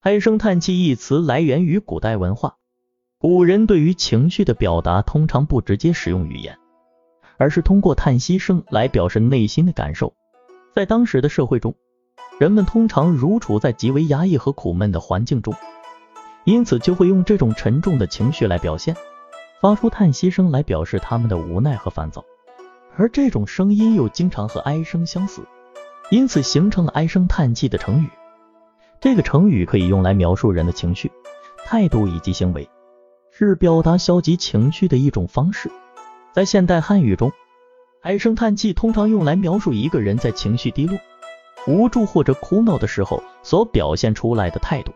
唉声叹气一词来源于古代文化，古人对于情绪的表达通常不直接使用语言，而是通过叹息声来表示内心的感受。在当时的社会中，人们通常如处在极为压抑和苦闷的环境中，因此就会用这种沉重的情绪来表现，发出叹息声来表示他们的无奈和烦躁。而这种声音又经常和哀声相似，因此形成了唉声叹气的成语。这个成语可以用来描述人的情绪、态度以及行为，是表达消极情绪的一种方式。在现代汉语中，唉声叹气通常用来描述一个人在情绪低落、无助或者苦恼的时候所表现出来的态度。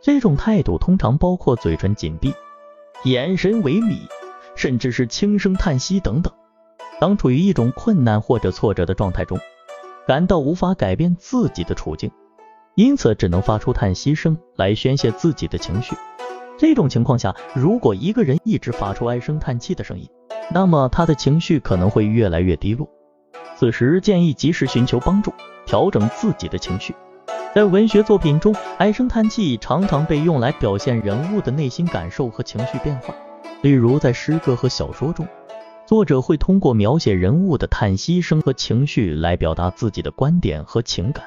这种态度通常包括嘴唇紧闭、眼神萎靡，甚至是轻声叹息等等。当处于一种困难或者挫折的状态中，感到无法改变自己的处境。因此，只能发出叹息声来宣泄自己的情绪。这种情况下，如果一个人一直发出唉声叹气的声音，那么他的情绪可能会越来越低落。此时建议及时寻求帮助，调整自己的情绪。在文学作品中，唉声叹气常常被用来表现人物的内心感受和情绪变化。例如，在诗歌和小说中，作者会通过描写人物的叹息声和情绪来表达自己的观点和情感。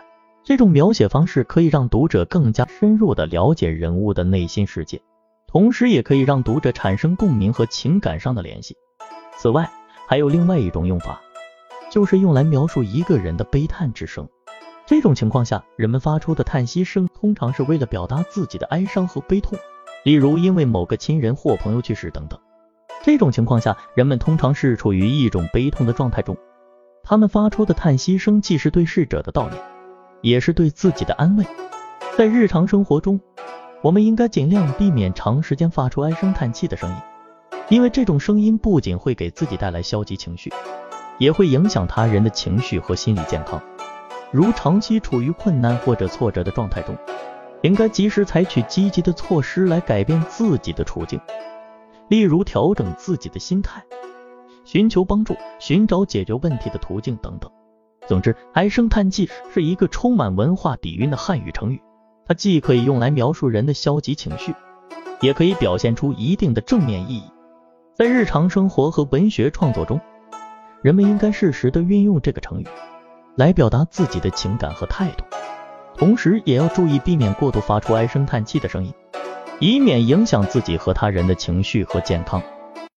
这种描写方式可以让读者更加深入的了解人物的内心世界，同时也可以让读者产生共鸣和情感上的联系。此外，还有另外一种用法，就是用来描述一个人的悲叹之声。这种情况下，人们发出的叹息声通常是为了表达自己的哀伤和悲痛，例如因为某个亲人或朋友去世等等。这种情况下，人们通常是处于一种悲痛的状态中，他们发出的叹息声既是对逝者的悼念。也是对自己的安慰。在日常生活中，我们应该尽量避免长时间发出唉声叹气的声音，因为这种声音不仅会给自己带来消极情绪，也会影响他人的情绪和心理健康。如长期处于困难或者挫折的状态中，应该及时采取积极的措施来改变自己的处境，例如调整自己的心态、寻求帮助、寻找解决问题的途径等等。总之，唉声叹气是一个充满文化底蕴的汉语成语，它既可以用来描述人的消极情绪，也可以表现出一定的正面意义。在日常生活和文学创作中，人们应该适时的运用这个成语，来表达自己的情感和态度，同时也要注意避免过度发出唉声叹气的声音，以免影响自己和他人的情绪和健康。